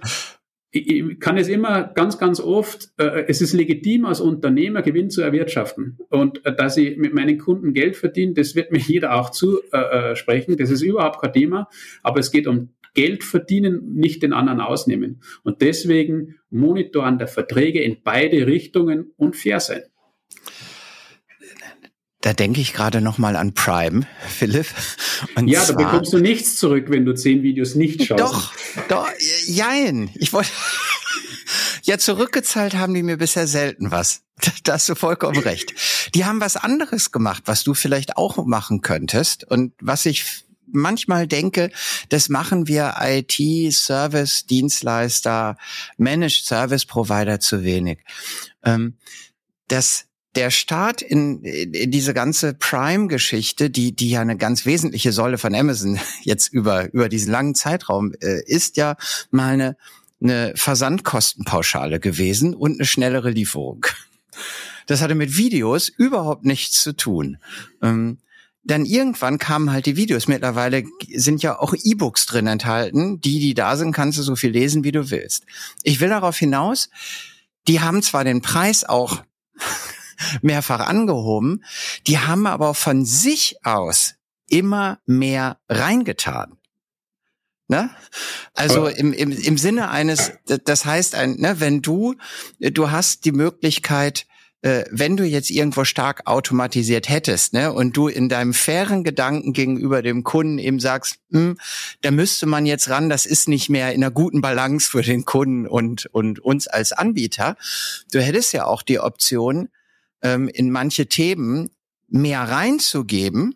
ich kann es immer ganz, ganz oft, äh, es ist legitim als Unternehmer Gewinn zu erwirtschaften. Und äh, dass ich mit meinen Kunden Geld verdiene, das wird mir jeder auch zusprechen. Äh, das ist überhaupt kein Thema. Aber es geht um Geld verdienen, nicht den anderen ausnehmen. Und deswegen monitoren der Verträge in beide Richtungen und fair sein. Da denke ich gerade noch mal an Prime, Philipp. Und ja, zwar, da bekommst du nichts zurück, wenn du zehn Videos nicht schaust. Doch, doch, jein. Ich wollte, ja, zurückgezahlt haben die mir bisher selten was. Da hast du vollkommen recht. Die haben was anderes gemacht, was du vielleicht auch machen könntest und was ich manchmal denke, das machen wir IT, Service, Dienstleister, Managed Service Provider zu wenig. Ähm, das der Start in, in diese ganze Prime-Geschichte, die, die ja eine ganz wesentliche Säule von Amazon jetzt über, über diesen langen Zeitraum äh, ist ja mal eine, eine Versandkostenpauschale gewesen und eine schnellere Lieferung. Das hatte mit Videos überhaupt nichts zu tun. Ähm, dann irgendwann kamen halt die Videos. Mittlerweile sind ja auch E-Books drin enthalten. Die, die da sind, kannst du so viel lesen, wie du willst. Ich will darauf hinaus, die haben zwar den Preis auch mehrfach angehoben. Die haben aber von sich aus immer mehr reingetan. Ne? Also im, im, im Sinne eines, das heißt, ein, ne, wenn du, du hast die Möglichkeit, äh, wenn du jetzt irgendwo stark automatisiert hättest, ne, und du in deinem fairen Gedanken gegenüber dem Kunden eben sagst, hm, da müsste man jetzt ran, das ist nicht mehr in einer guten Balance für den Kunden und, und uns als Anbieter. Du hättest ja auch die Option, ähm, in manche Themen mehr reinzugeben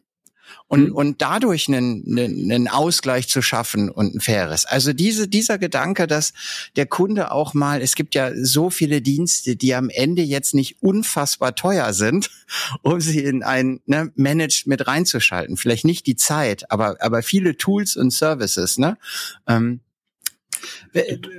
und, mhm. und dadurch einen, einen, einen Ausgleich zu schaffen und ein faires. Also diese, dieser Gedanke, dass der Kunde auch mal, es gibt ja so viele Dienste, die am Ende jetzt nicht unfassbar teuer sind, um sie in ein ne, Managed mit reinzuschalten. Vielleicht nicht die Zeit, aber, aber viele Tools und Services, ne? Ähm,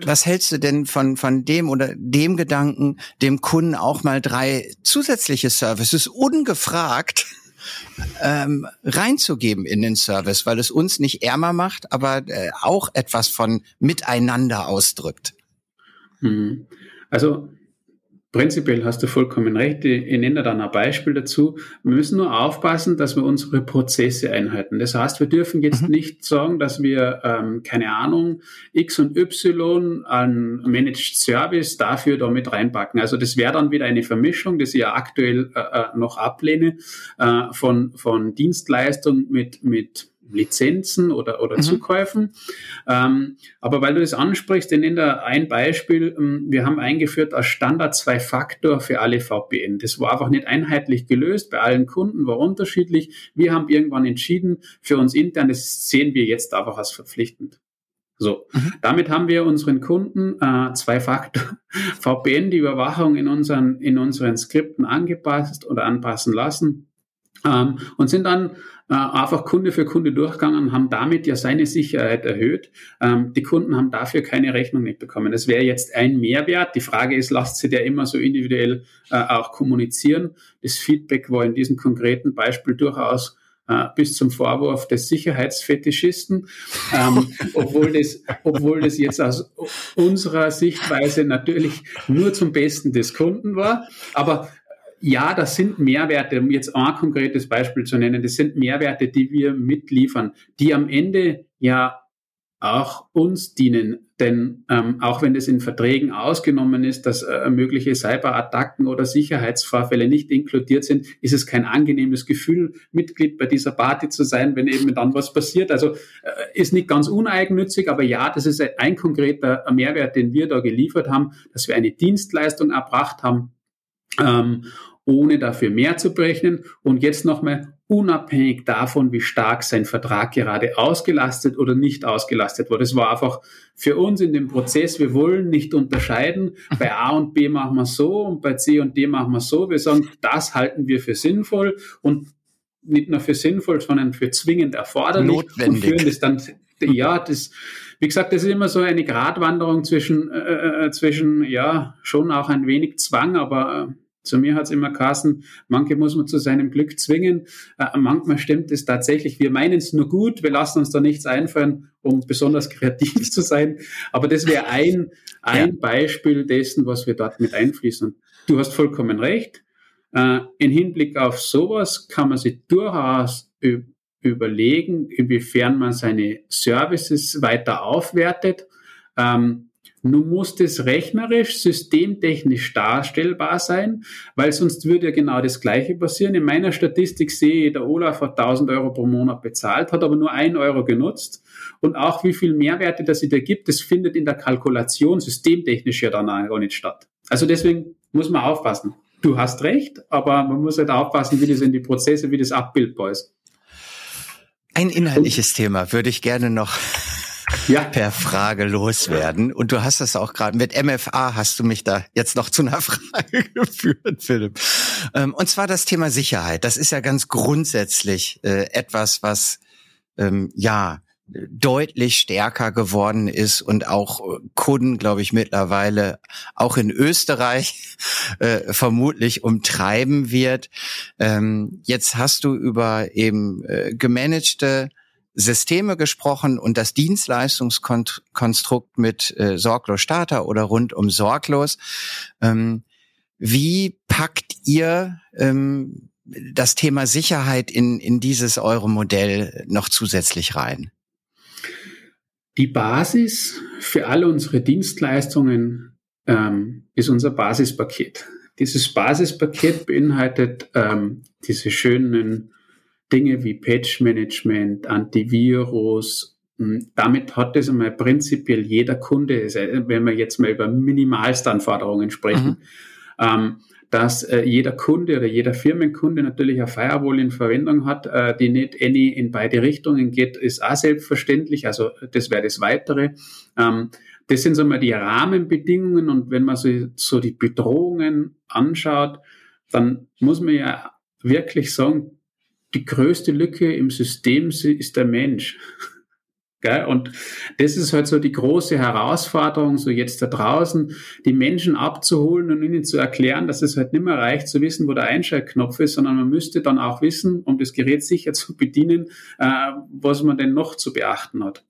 was hältst du denn von, von dem oder dem Gedanken, dem Kunden auch mal drei zusätzliche Services ungefragt ähm, reinzugeben in den Service, weil es uns nicht ärmer macht, aber äh, auch etwas von Miteinander ausdrückt? Hm. Also Prinzipiell hast du vollkommen recht. Ich nenne dann ein Beispiel dazu. Wir müssen nur aufpassen, dass wir unsere Prozesse einhalten. Das heißt, wir dürfen jetzt mhm. nicht sagen, dass wir, ähm, keine Ahnung, X und Y an Managed Service dafür damit reinpacken. Also das wäre dann wieder eine Vermischung, das ich ja aktuell äh, äh noch ablehne, äh, von, von Dienstleistung mit, mit Lizenzen oder, oder mhm. Zukäufen. Ähm, aber weil du das ansprichst, ich nenne da ein Beispiel. Ähm, wir haben eingeführt als Standard zwei Faktor für alle VPN. Das war einfach nicht einheitlich gelöst. Bei allen Kunden war unterschiedlich. Wir haben irgendwann entschieden, für uns intern, das sehen wir jetzt einfach als verpflichtend. So, mhm. damit haben wir unseren Kunden äh, zwei Faktor VPN, die Überwachung in unseren, in unseren Skripten angepasst oder anpassen lassen ähm, und sind dann einfach Kunde für Kunde durchgegangen, haben damit ja seine Sicherheit erhöht. Ähm, die Kunden haben dafür keine Rechnung nicht bekommen. Das wäre jetzt ein Mehrwert. Die Frage ist, lasst sie der immer so individuell äh, auch kommunizieren? Das Feedback war in diesem konkreten Beispiel durchaus äh, bis zum Vorwurf des Sicherheitsfetischisten, ähm, obwohl, das, obwohl das jetzt aus unserer Sichtweise natürlich nur zum Besten des Kunden war. Aber ja, das sind Mehrwerte, um jetzt ein konkretes Beispiel zu nennen, das sind Mehrwerte, die wir mitliefern, die am Ende ja auch uns dienen. Denn ähm, auch wenn es in Verträgen ausgenommen ist, dass äh, mögliche Cyberattacken oder Sicherheitsvorfälle nicht inkludiert sind, ist es kein angenehmes Gefühl, Mitglied bei dieser Party zu sein, wenn eben dann was passiert. Also äh, ist nicht ganz uneigennützig, aber ja, das ist ein konkreter Mehrwert, den wir da geliefert haben, dass wir eine Dienstleistung erbracht haben. Ähm, ohne dafür mehr zu berechnen. Und jetzt nochmal unabhängig davon, wie stark sein Vertrag gerade ausgelastet oder nicht ausgelastet wurde. Es war einfach für uns in dem Prozess, wir wollen nicht unterscheiden, bei A und B machen wir so und bei C und D machen wir so. Wir sagen, das halten wir für sinnvoll und nicht nur für sinnvoll, sondern für zwingend erforderlich Notwendig. und führen das dann ja, das, wie gesagt, das ist immer so eine Gratwanderung zwischen, äh, äh zwischen, ja, schon auch ein wenig Zwang, aber äh, zu mir hat es immer geheißen, manche muss man zu seinem Glück zwingen, äh, manchmal stimmt es tatsächlich. Wir meinen es nur gut, wir lassen uns da nichts einfallen, um besonders kreativ zu sein. Aber das wäre ein, ein ja. Beispiel dessen, was wir dort mit einfließen. Du hast vollkommen recht. Äh, Im Hinblick auf sowas kann man sich durchaus überlegen, inwiefern man seine Services weiter aufwertet. Ähm, nun muss das rechnerisch, systemtechnisch darstellbar sein, weil sonst würde ja genau das Gleiche passieren. In meiner Statistik sehe ich, der Olaf hat 1000 Euro pro Monat bezahlt, hat aber nur 1 Euro genutzt. Und auch wie viel Mehrwerte das da gibt, das findet in der Kalkulation systemtechnisch ja dann gar nicht statt. Also deswegen muss man aufpassen. Du hast recht, aber man muss halt aufpassen, wie das in die Prozesse, wie das abbildbar ist. Ein inhaltliches Thema würde ich gerne noch ja. per Frage loswerden. Und du hast das auch gerade mit MFA hast du mich da jetzt noch zu einer Frage geführt, Philipp. Ähm, und zwar das Thema Sicherheit. Das ist ja ganz grundsätzlich äh, etwas, was ähm, ja deutlich stärker geworden ist und auch äh, Kunden, glaube ich, mittlerweile auch in Österreich äh, vermutlich umtreiben wird. Ähm, jetzt hast du über eben äh, gemanagte Systeme gesprochen und das Dienstleistungskonstrukt mit äh, Sorglos Starter oder rund um Sorglos. Ähm, wie packt ihr ähm, das Thema Sicherheit in, in dieses eure Modell noch zusätzlich rein? Die Basis für alle unsere Dienstleistungen ähm, ist unser Basispaket. Dieses Basispaket beinhaltet ähm, diese schönen Dinge wie Patch Management, Antivirus. Hm, damit hat es einmal prinzipiell jeder Kunde, wenn wir jetzt mal über Minimalstanforderungen sprechen, mhm. ähm, dass äh, jeder Kunde oder jeder Firmenkunde natürlich eine Firewall in Verwendung hat, äh, die nicht any in beide Richtungen geht, ist auch selbstverständlich. Also das wäre das Weitere. Ähm, das sind so mal die Rahmenbedingungen und wenn man so, so die Bedrohungen anschaut, dann muss man ja wirklich sagen, die größte Lücke im System ist der Mensch. Und das ist halt so die große Herausforderung, so jetzt da draußen, die Menschen abzuholen und ihnen zu erklären, dass es halt nicht mehr reicht zu wissen, wo der Einschaltknopf ist, sondern man müsste dann auch wissen, um das Gerät sicher zu bedienen, äh, was man denn noch zu beachten hat.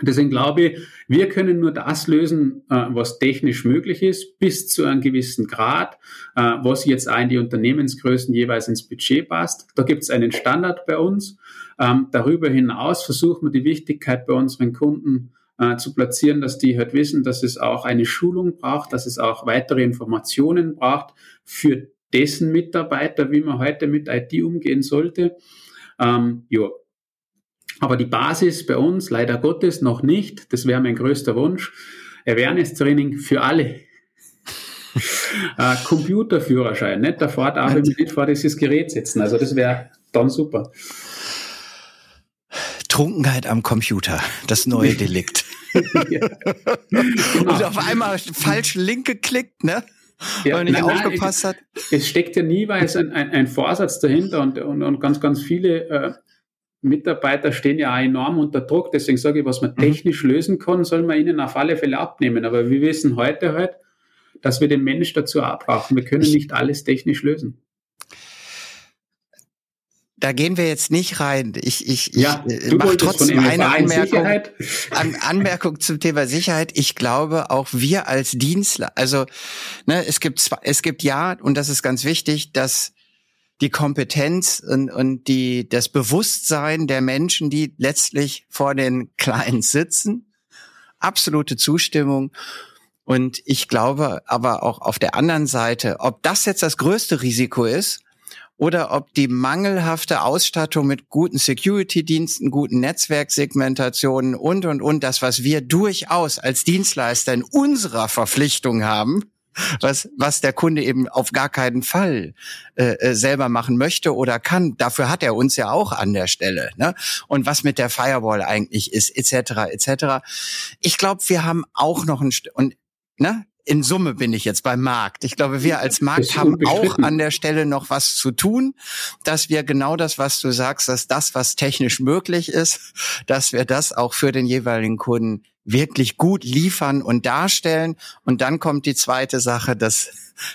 Deswegen glaube ich, wir können nur das lösen, äh, was technisch möglich ist, bis zu einem gewissen Grad, äh, was jetzt auch in die Unternehmensgrößen jeweils ins Budget passt. Da gibt es einen Standard bei uns. Ähm, darüber hinaus versuchen wir die Wichtigkeit bei unseren Kunden äh, zu platzieren, dass die halt wissen, dass es auch eine Schulung braucht, dass es auch weitere Informationen braucht für dessen Mitarbeiter, wie man heute mit IT umgehen sollte. Ähm, ja, aber die Basis bei uns, leider Gottes, noch nicht. Das wäre mein größter Wunsch. Awareness-Training für alle. äh, Computerführerschein, nicht? Auch, wenn wir nicht vor dieses Gerät sitzen. Also das wäre dann super. Trunkenheit am Computer, das neue Delikt. ja. genau. Und auf einmal falsch Link geklickt, ne? Ja, weil nicht nein, aufgepasst nein, hat. Es steckt ja nie weil es ein, ein, ein Vorsatz dahinter und, und, und ganz, ganz viele äh, Mitarbeiter stehen ja auch enorm unter Druck. Deswegen sage ich, was man mhm. technisch lösen kann, soll man ihnen auf alle Fälle abnehmen. Aber wir wissen heute halt, dass wir den Mensch dazu auch brauchen. Wir können nicht alles technisch lösen. Da gehen wir jetzt nicht rein. Ich, ich, ja, ich mache trotzdem eine Anmerkung, An, Anmerkung zum Thema Sicherheit. Ich glaube, auch wir als Dienstler, also ne, es gibt zwei, es gibt ja, und das ist ganz wichtig, dass die Kompetenz und, und die, das Bewusstsein der Menschen, die letztlich vor den Clients sitzen. Absolute Zustimmung. Und ich glaube aber auch auf der anderen Seite, ob das jetzt das größte Risiko ist oder ob die mangelhafte Ausstattung mit guten Security-Diensten, guten Netzwerksegmentationen und, und, und, das, was wir durchaus als Dienstleister in unserer Verpflichtung haben, was, was der Kunde eben auf gar keinen Fall äh, äh, selber machen möchte oder kann. Dafür hat er uns ja auch an der Stelle. Ne? Und was mit der Firewall eigentlich ist, etc., etc. Ich glaube, wir haben auch noch ein St und ne, in Summe bin ich jetzt beim Markt. Ich glaube, wir als Markt haben auch an der Stelle noch was zu tun, dass wir genau das, was du sagst, dass das, was technisch möglich ist, dass wir das auch für den jeweiligen Kunden wirklich gut liefern und darstellen. Und dann kommt die zweite Sache, dass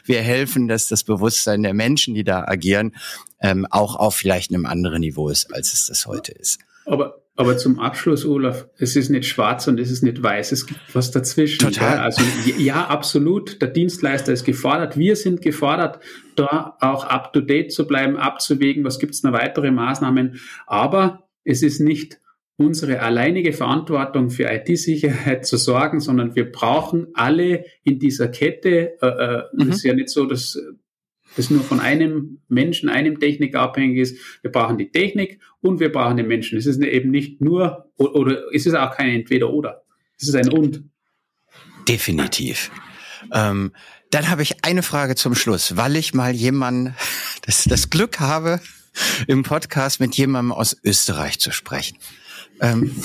wir helfen, dass das Bewusstsein der Menschen, die da agieren, ähm, auch auf vielleicht einem anderen Niveau ist, als es das heute ist. Aber aber zum Abschluss, Olaf, es ist nicht schwarz und es ist nicht weiß, es gibt was dazwischen. Total. Also ja, absolut. Der Dienstleister ist gefordert. Wir sind gefordert, da auch up to date zu bleiben, abzuwägen, was gibt es noch weitere Maßnahmen. Aber es ist nicht unsere alleinige Verantwortung für IT-Sicherheit zu sorgen, sondern wir brauchen alle in dieser Kette. Äh, äh, mhm. Es ist ja nicht so, dass das nur von einem Menschen, einem Techniker abhängig ist. Wir brauchen die Technik und wir brauchen den Menschen. Es ist eben nicht nur, oder es ist auch kein Entweder-Oder. Es ist ein Und. Definitiv. Ähm, dann habe ich eine Frage zum Schluss, weil ich mal jemanden, das, das Glück habe, im Podcast mit jemandem aus Österreich zu sprechen. Ähm,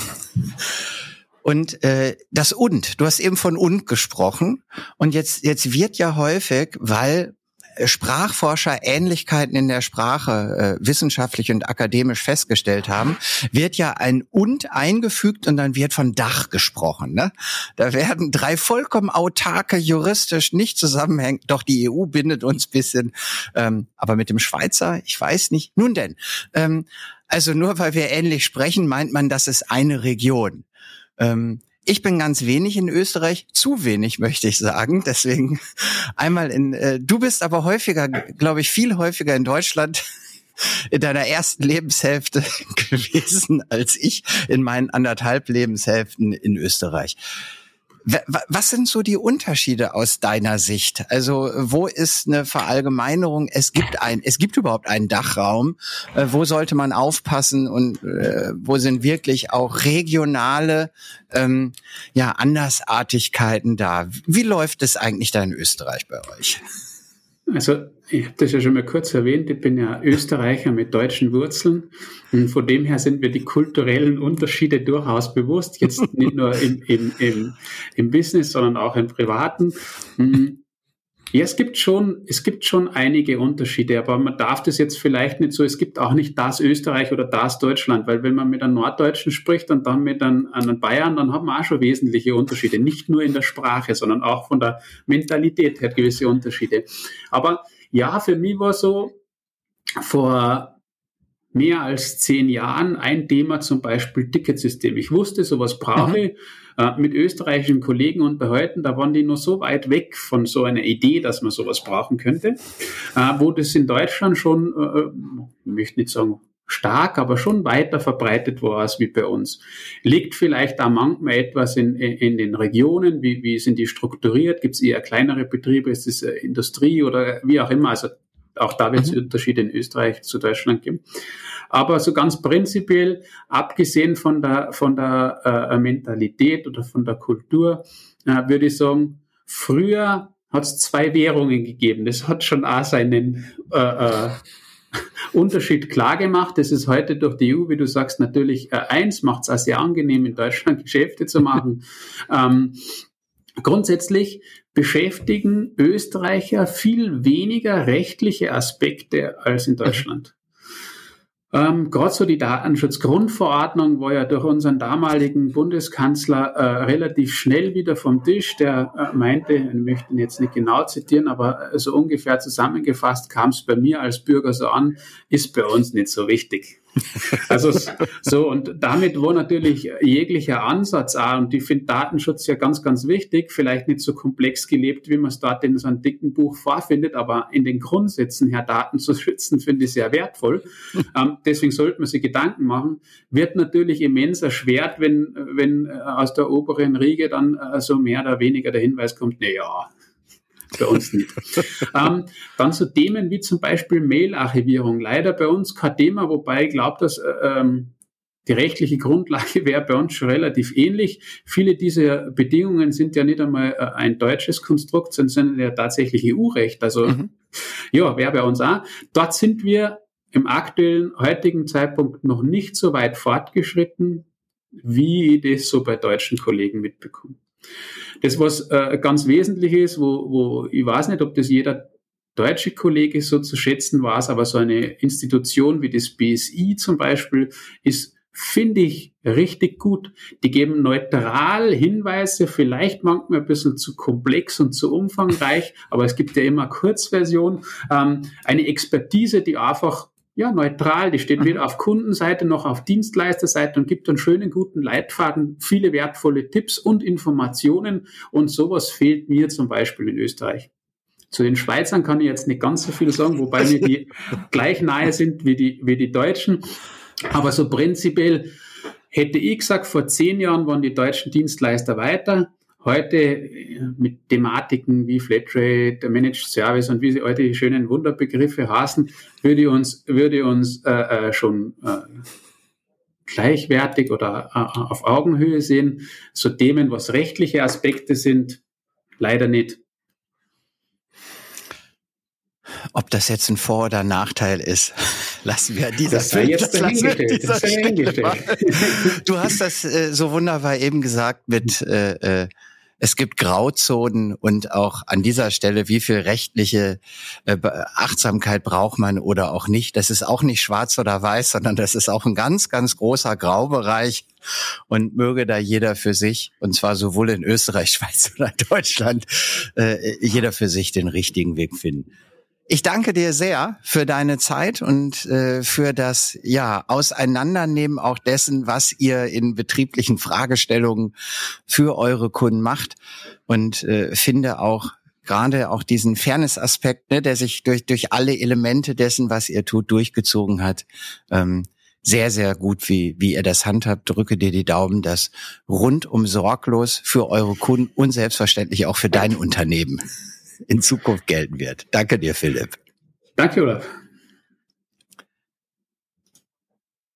und äh, das und, du hast eben von und gesprochen. Und jetzt, jetzt wird ja häufig, weil Sprachforscher Ähnlichkeiten in der Sprache äh, wissenschaftlich und akademisch festgestellt haben, wird ja ein und eingefügt und dann wird von Dach gesprochen. Ne? Da werden drei vollkommen autarke, juristisch nicht zusammenhängen. Doch die EU bindet uns bisschen, ähm, aber mit dem Schweizer, ich weiß nicht. Nun denn, ähm, also nur weil wir ähnlich sprechen, meint man, das ist eine Region. Ähm, ich bin ganz wenig in Österreich, zu wenig möchte ich sagen. Deswegen einmal in, äh, du bist aber häufiger, glaube ich, viel häufiger in Deutschland in deiner ersten Lebenshälfte gewesen als ich in meinen anderthalb Lebenshälften in Österreich. Was sind so die Unterschiede aus deiner Sicht? Also wo ist eine Verallgemeinerung? Es gibt ein, es gibt überhaupt einen Dachraum. Äh, wo sollte man aufpassen und äh, wo sind wirklich auch regionale ähm, ja Andersartigkeiten da? Wie läuft es eigentlich da in Österreich bei euch? Also ich habe das ja schon mal kurz erwähnt, ich bin ja Österreicher mit deutschen Wurzeln und von dem her sind mir die kulturellen Unterschiede durchaus bewusst, jetzt nicht nur im, im, im, im Business, sondern auch im Privaten. Hm. Ja, es gibt schon, es gibt schon einige Unterschiede, aber man darf das jetzt vielleicht nicht so, es gibt auch nicht das Österreich oder das Deutschland, weil wenn man mit einem Norddeutschen spricht und dann mit einem, einem Bayern, dann hat man auch schon wesentliche Unterschiede. Nicht nur in der Sprache, sondern auch von der Mentalität her gewisse Unterschiede. Aber ja, für mich war so vor mehr als zehn Jahren ein Thema zum Beispiel Ticketsystem. Ich wusste, sowas brauche ich. Äh, mit österreichischen Kollegen unterhalten, da waren die noch so weit weg von so einer Idee, dass man sowas brauchen könnte, äh, wo das in Deutschland schon, äh, äh ich möchte nicht sagen stark, aber schon weiter verbreitet war als wie bei uns. Liegt vielleicht da manchmal etwas in, in, in den Regionen, wie, wie sind die strukturiert? Gibt es eher kleinere Betriebe, ist es äh, Industrie oder wie auch immer? Also auch da wird es mhm. Unterschiede in Österreich zu Deutschland geben. Aber so ganz prinzipiell, abgesehen von der, von der äh, Mentalität oder von der Kultur, äh, würde ich sagen, früher hat es zwei Währungen gegeben. Das hat schon auch seinen äh, äh, Unterschied klar gemacht. Das ist heute durch die EU, wie du sagst, natürlich äh, eins, macht es auch sehr angenehm, in Deutschland Geschäfte zu machen. ähm, grundsätzlich beschäftigen Österreicher viel weniger rechtliche Aspekte als in Deutschland. Ähm, Gerade so die Datenschutzgrundverordnung war ja durch unseren damaligen Bundeskanzler äh, relativ schnell wieder vom Tisch. Der äh, meinte, ich möchte ihn jetzt nicht genau zitieren, aber so ungefähr zusammengefasst kam es bei mir als Bürger so an, ist bei uns nicht so wichtig. Also so, und damit war natürlich jeglicher Ansatz auch, und ich finde Datenschutz ja ganz, ganz wichtig, vielleicht nicht so komplex gelebt, wie man es dort in so einem dicken Buch vorfindet, aber in den Grundsätzen her Daten zu schützen, finde ich sehr wertvoll. ähm, deswegen sollte man sich Gedanken machen. Wird natürlich immens erschwert, wenn, wenn äh, aus der oberen Riege dann äh, so mehr oder weniger der Hinweis kommt, na ja, bei uns nicht. ähm, dann so Themen wie zum Beispiel Mail-Archivierung. Leider bei uns kein Thema, wobei ich glaube, dass äh, ähm, die rechtliche Grundlage wäre bei uns schon relativ ähnlich. Viele dieser Bedingungen sind ja nicht einmal äh, ein deutsches Konstrukt, sondern sind ja tatsächlich EU-Recht. Also mhm. ja, wäre bei uns auch. Dort sind wir im aktuellen, heutigen Zeitpunkt noch nicht so weit fortgeschritten, wie ich das so bei deutschen Kollegen mitbekomme. Das, was äh, ganz wesentlich ist, wo, wo ich weiß nicht, ob das jeder deutsche Kollege so zu schätzen weiß, aber so eine Institution wie das BSI zum Beispiel ist finde ich richtig gut. Die geben neutral Hinweise, vielleicht manchmal ein bisschen zu komplex und zu umfangreich, aber es gibt ja immer Kurzversion. Ähm, eine Expertise, die einfach ja, neutral, die steht weder auf Kundenseite noch auf Dienstleisterseite und gibt einen schönen, guten Leitfaden, viele wertvolle Tipps und Informationen und sowas fehlt mir zum Beispiel in Österreich. Zu den Schweizern kann ich jetzt nicht ganz so viel sagen, wobei mir die gleich nahe sind wie die, wie die Deutschen. Aber so prinzipiell hätte ich gesagt, vor zehn Jahren waren die deutschen Dienstleister weiter. Heute äh, mit Thematiken wie Flatrate, Managed Service und wie sie heute die schönen Wunderbegriffe hasen, würde uns, würde uns äh, äh, schon äh, gleichwertig oder äh, auf Augenhöhe sehen. So Themen, was rechtliche Aspekte sind, leider nicht. Ob das jetzt ein Vor- oder Nachteil ist, lassen wir an dieser das Stelle. Jetzt. Das dahingestellt. Du hast das äh, so wunderbar eben gesagt mit äh, äh, es gibt Grauzonen und auch an dieser Stelle, wie viel rechtliche äh, Achtsamkeit braucht man oder auch nicht. Das ist auch nicht schwarz oder weiß, sondern das ist auch ein ganz, ganz großer Graubereich und möge da jeder für sich, und zwar sowohl in Österreich, Schweiz oder Deutschland, äh, jeder für sich den richtigen Weg finden. Ich danke dir sehr für deine Zeit und äh, für das ja Auseinandernehmen auch dessen, was ihr in betrieblichen Fragestellungen für eure Kunden macht und äh, finde auch gerade auch diesen Fairness-Aspekt, ne, der sich durch durch alle Elemente dessen, was ihr tut, durchgezogen hat. Ähm, sehr, sehr gut, wie, wie ihr das handhabt. Drücke dir die Daumen, dass rundum sorglos für eure Kunden und selbstverständlich auch für dein Unternehmen in Zukunft gelten wird. Danke dir, Philipp. Danke, Olaf.